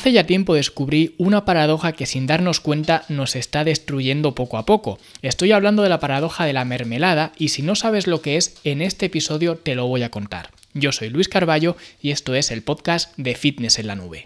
Hace ya tiempo descubrí una paradoja que sin darnos cuenta nos está destruyendo poco a poco. Estoy hablando de la paradoja de la mermelada y si no sabes lo que es, en este episodio te lo voy a contar. Yo soy Luis Carballo y esto es el podcast de Fitness en la Nube.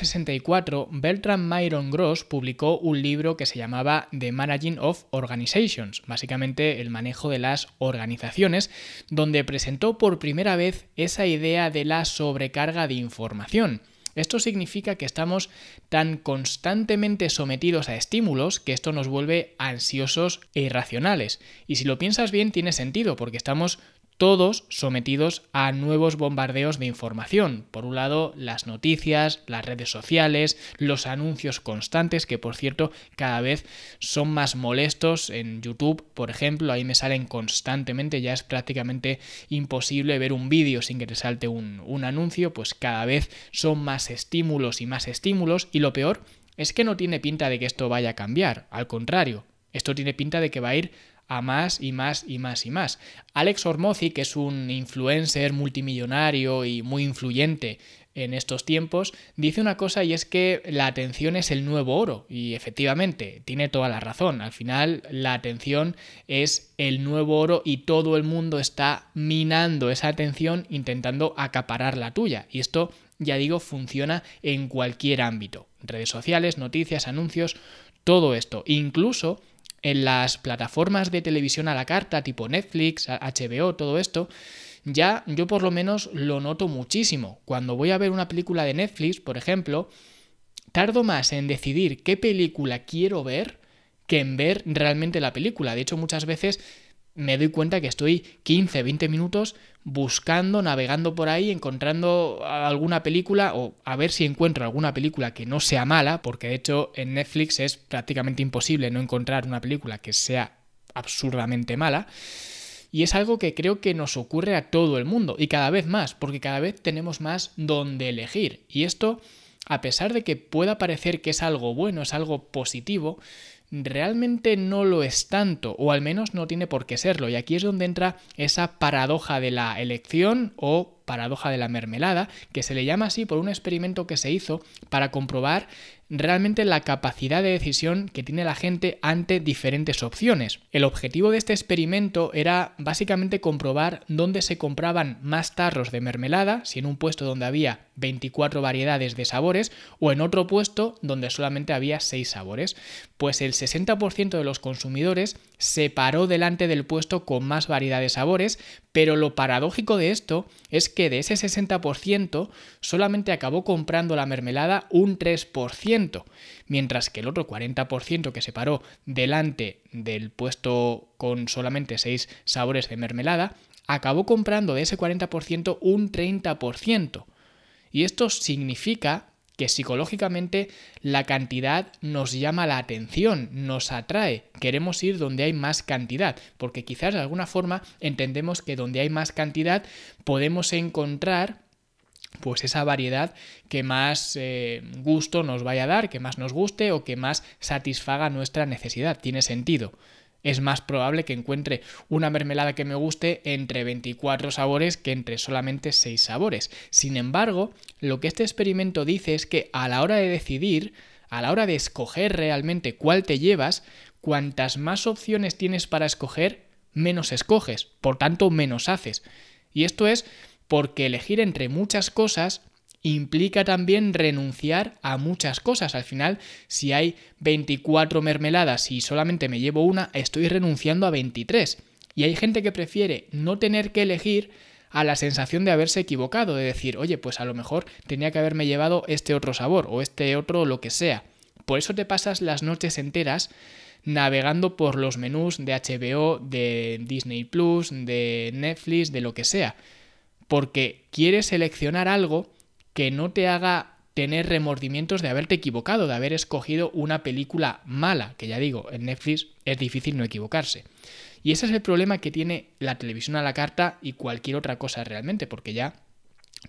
1964, Bertram Myron Gross publicó un libro que se llamaba The Managing of Organizations, básicamente el manejo de las organizaciones, donde presentó por primera vez esa idea de la sobrecarga de información. Esto significa que estamos tan constantemente sometidos a estímulos que esto nos vuelve ansiosos e irracionales. Y si lo piensas bien, tiene sentido, porque estamos todos sometidos a nuevos bombardeos de información. Por un lado, las noticias, las redes sociales, los anuncios constantes, que por cierto cada vez son más molestos. En YouTube, por ejemplo, ahí me salen constantemente, ya es prácticamente imposible ver un vídeo sin que te salte un, un anuncio, pues cada vez son más estímulos y más estímulos. Y lo peor es que no tiene pinta de que esto vaya a cambiar, al contrario, esto tiene pinta de que va a ir a más y más y más y más. Alex Ormozi, que es un influencer multimillonario y muy influyente en estos tiempos, dice una cosa y es que la atención es el nuevo oro. Y efectivamente, tiene toda la razón. Al final, la atención es el nuevo oro y todo el mundo está minando esa atención intentando acaparar la tuya. Y esto, ya digo, funciona en cualquier ámbito. Redes sociales, noticias, anuncios, todo esto. Incluso en las plataformas de televisión a la carta, tipo Netflix, HBO, todo esto, ya yo por lo menos lo noto muchísimo. Cuando voy a ver una película de Netflix, por ejemplo, tardo más en decidir qué película quiero ver que en ver realmente la película. De hecho, muchas veces me doy cuenta que estoy 15, 20 minutos buscando, navegando por ahí, encontrando alguna película o a ver si encuentro alguna película que no sea mala, porque de hecho en Netflix es prácticamente imposible no encontrar una película que sea absurdamente mala. Y es algo que creo que nos ocurre a todo el mundo y cada vez más, porque cada vez tenemos más donde elegir. Y esto, a pesar de que pueda parecer que es algo bueno, es algo positivo, realmente no lo es tanto, o al menos no tiene por qué serlo. Y aquí es donde entra esa paradoja de la elección o paradoja de la mermelada, que se le llama así por un experimento que se hizo para comprobar realmente la capacidad de decisión que tiene la gente ante diferentes opciones. El objetivo de este experimento era básicamente comprobar dónde se compraban más tarros de mermelada, si en un puesto donde había 24 variedades de sabores o en otro puesto donde solamente había 6 sabores. Pues el 60% de los consumidores se paró delante del puesto con más variedad de sabores, pero lo paradójico de esto es que de ese 60% solamente acabó comprando la mermelada un 3%, mientras que el otro 40% que se paró delante del puesto con solamente 6 sabores de mermelada, acabó comprando de ese 40% un 30%. Y esto significa que psicológicamente la cantidad nos llama la atención, nos atrae, queremos ir donde hay más cantidad, porque quizás de alguna forma entendemos que donde hay más cantidad podemos encontrar pues esa variedad que más eh, gusto nos vaya a dar, que más nos guste o que más satisfaga nuestra necesidad. Tiene sentido es más probable que encuentre una mermelada que me guste entre 24 sabores que entre solamente 6 sabores. Sin embargo, lo que este experimento dice es que a la hora de decidir, a la hora de escoger realmente cuál te llevas, cuantas más opciones tienes para escoger, menos escoges, por tanto menos haces. Y esto es porque elegir entre muchas cosas implica también renunciar a muchas cosas. Al final, si hay 24 mermeladas y solamente me llevo una, estoy renunciando a 23. Y hay gente que prefiere no tener que elegir a la sensación de haberse equivocado, de decir, oye, pues a lo mejor tenía que haberme llevado este otro sabor o este otro lo que sea. Por eso te pasas las noches enteras navegando por los menús de HBO, de Disney Plus, de Netflix, de lo que sea. Porque quieres seleccionar algo que no te haga tener remordimientos de haberte equivocado, de haber escogido una película mala, que ya digo, en Netflix es difícil no equivocarse. Y ese es el problema que tiene la televisión a la carta y cualquier otra cosa realmente, porque ya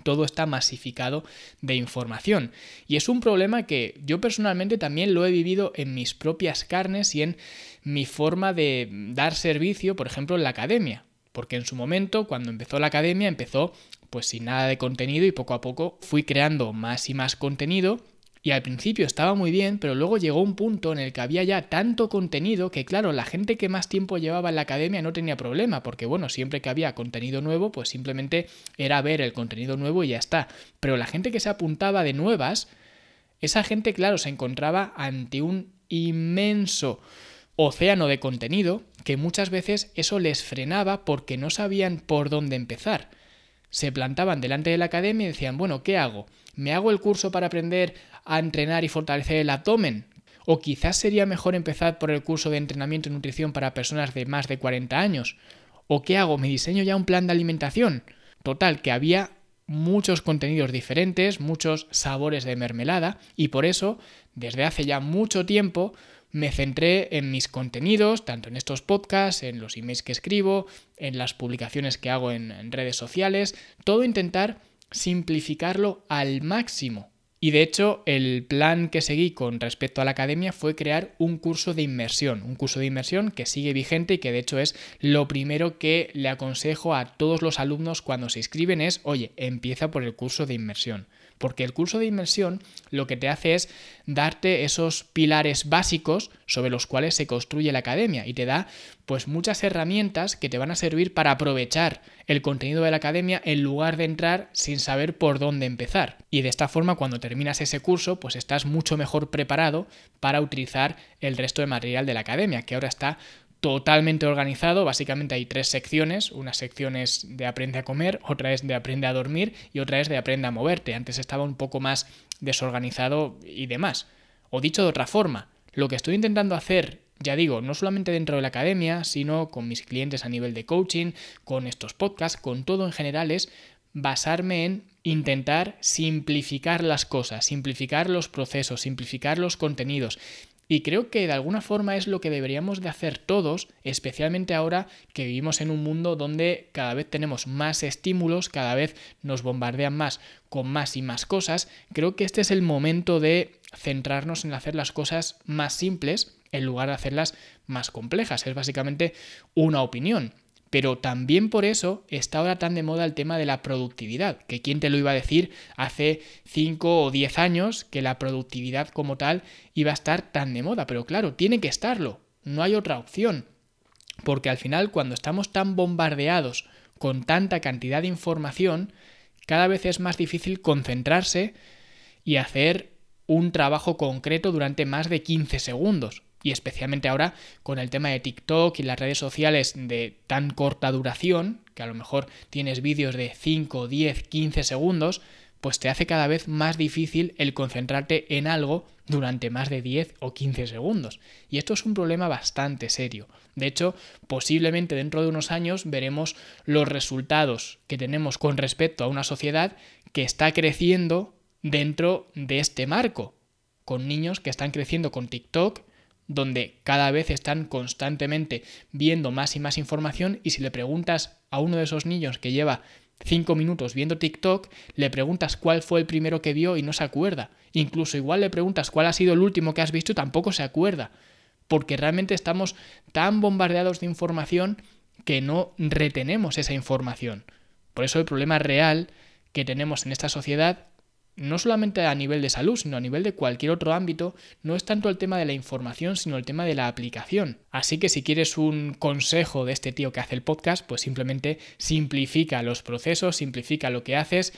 todo está masificado de información. Y es un problema que yo personalmente también lo he vivido en mis propias carnes y en mi forma de dar servicio, por ejemplo, en la academia. Porque en su momento, cuando empezó la academia, empezó pues sin nada de contenido y poco a poco fui creando más y más contenido y al principio estaba muy bien, pero luego llegó un punto en el que había ya tanto contenido que claro, la gente que más tiempo llevaba en la academia no tenía problema, porque bueno, siempre que había contenido nuevo, pues simplemente era ver el contenido nuevo y ya está. Pero la gente que se apuntaba de nuevas, esa gente, claro, se encontraba ante un inmenso océano de contenido que muchas veces eso les frenaba porque no sabían por dónde empezar. Se plantaban delante de la academia y decían, bueno, ¿qué hago? ¿Me hago el curso para aprender a entrenar y fortalecer el abdomen? O quizás sería mejor empezar por el curso de entrenamiento y nutrición para personas de más de 40 años. ¿O qué hago? ¿Me diseño ya un plan de alimentación? Total, que había muchos contenidos diferentes, muchos sabores de mermelada, y por eso, desde hace ya mucho tiempo, me centré en mis contenidos, tanto en estos podcasts, en los emails que escribo, en las publicaciones que hago en, en redes sociales, todo intentar simplificarlo al máximo. Y de hecho, el plan que seguí con respecto a la academia fue crear un curso de inmersión, un curso de inmersión que sigue vigente y que de hecho es lo primero que le aconsejo a todos los alumnos cuando se inscriben es, oye, empieza por el curso de inmersión porque el curso de inmersión lo que te hace es darte esos pilares básicos sobre los cuales se construye la academia y te da pues muchas herramientas que te van a servir para aprovechar el contenido de la academia en lugar de entrar sin saber por dónde empezar. Y de esta forma cuando terminas ese curso pues estás mucho mejor preparado para utilizar el resto de material de la academia, que ahora está totalmente organizado. Básicamente hay tres secciones. Una sección es de aprende a comer, otra es de aprende a dormir y otra es de aprende a moverte. Antes estaba un poco más desorganizado y demás. O dicho de otra forma, lo que estoy intentando hacer, ya digo, no solamente dentro de la academia, sino con mis clientes a nivel de coaching, con estos podcasts, con todo en general, es basarme en intentar simplificar las cosas, simplificar los procesos, simplificar los contenidos, y creo que de alguna forma es lo que deberíamos de hacer todos, especialmente ahora que vivimos en un mundo donde cada vez tenemos más estímulos, cada vez nos bombardean más con más y más cosas. Creo que este es el momento de centrarnos en hacer las cosas más simples en lugar de hacerlas más complejas. Es básicamente una opinión. Pero también por eso está ahora tan de moda el tema de la productividad, que quién te lo iba a decir hace 5 o 10 años que la productividad como tal iba a estar tan de moda, pero claro, tiene que estarlo, no hay otra opción, porque al final cuando estamos tan bombardeados con tanta cantidad de información, cada vez es más difícil concentrarse y hacer un trabajo concreto durante más de 15 segundos y especialmente ahora con el tema de TikTok y las redes sociales de tan corta duración, que a lo mejor tienes vídeos de 5, 10, 15 segundos, pues te hace cada vez más difícil el concentrarte en algo durante más de 10 o 15 segundos. Y esto es un problema bastante serio. De hecho, posiblemente dentro de unos años veremos los resultados que tenemos con respecto a una sociedad que está creciendo dentro de este marco, con niños que están creciendo con TikTok, donde cada vez están constantemente viendo más y más información y si le preguntas a uno de esos niños que lleva cinco minutos viendo TikTok, le preguntas cuál fue el primero que vio y no se acuerda. Incluso igual le preguntas cuál ha sido el último que has visto y tampoco se acuerda. Porque realmente estamos tan bombardeados de información que no retenemos esa información. Por eso el problema real que tenemos en esta sociedad no solamente a nivel de salud, sino a nivel de cualquier otro ámbito, no es tanto el tema de la información, sino el tema de la aplicación. Así que si quieres un consejo de este tío que hace el podcast, pues simplemente simplifica los procesos, simplifica lo que haces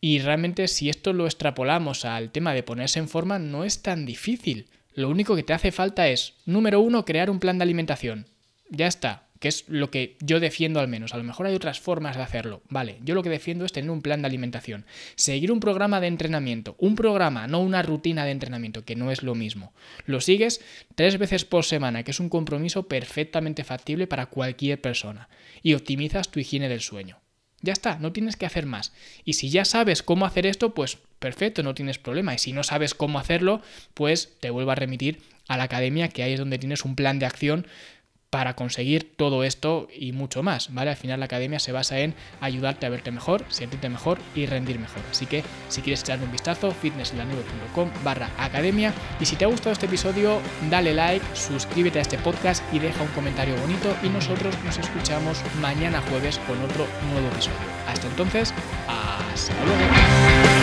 y realmente si esto lo extrapolamos al tema de ponerse en forma, no es tan difícil. Lo único que te hace falta es, número uno, crear un plan de alimentación. Ya está, que es lo que yo defiendo al menos. A lo mejor hay otras formas de hacerlo. Vale, yo lo que defiendo es tener un plan de alimentación, seguir un programa de entrenamiento, un programa, no una rutina de entrenamiento, que no es lo mismo. Lo sigues tres veces por semana, que es un compromiso perfectamente factible para cualquier persona, y optimizas tu higiene del sueño. Ya está, no tienes que hacer más. Y si ya sabes cómo hacer esto, pues perfecto, no tienes problema. Y si no sabes cómo hacerlo, pues te vuelvo a remitir a la academia, que ahí es donde tienes un plan de acción para conseguir todo esto y mucho más, ¿vale? Al final la academia se basa en ayudarte a verte mejor, sentirte mejor y rendir mejor. Así que si quieres echarle un vistazo, fitnesslanube.com barra academia. Y si te ha gustado este episodio, dale like, suscríbete a este podcast y deja un comentario bonito y nosotros nos escuchamos mañana jueves con otro nuevo episodio. Hasta entonces, hasta luego.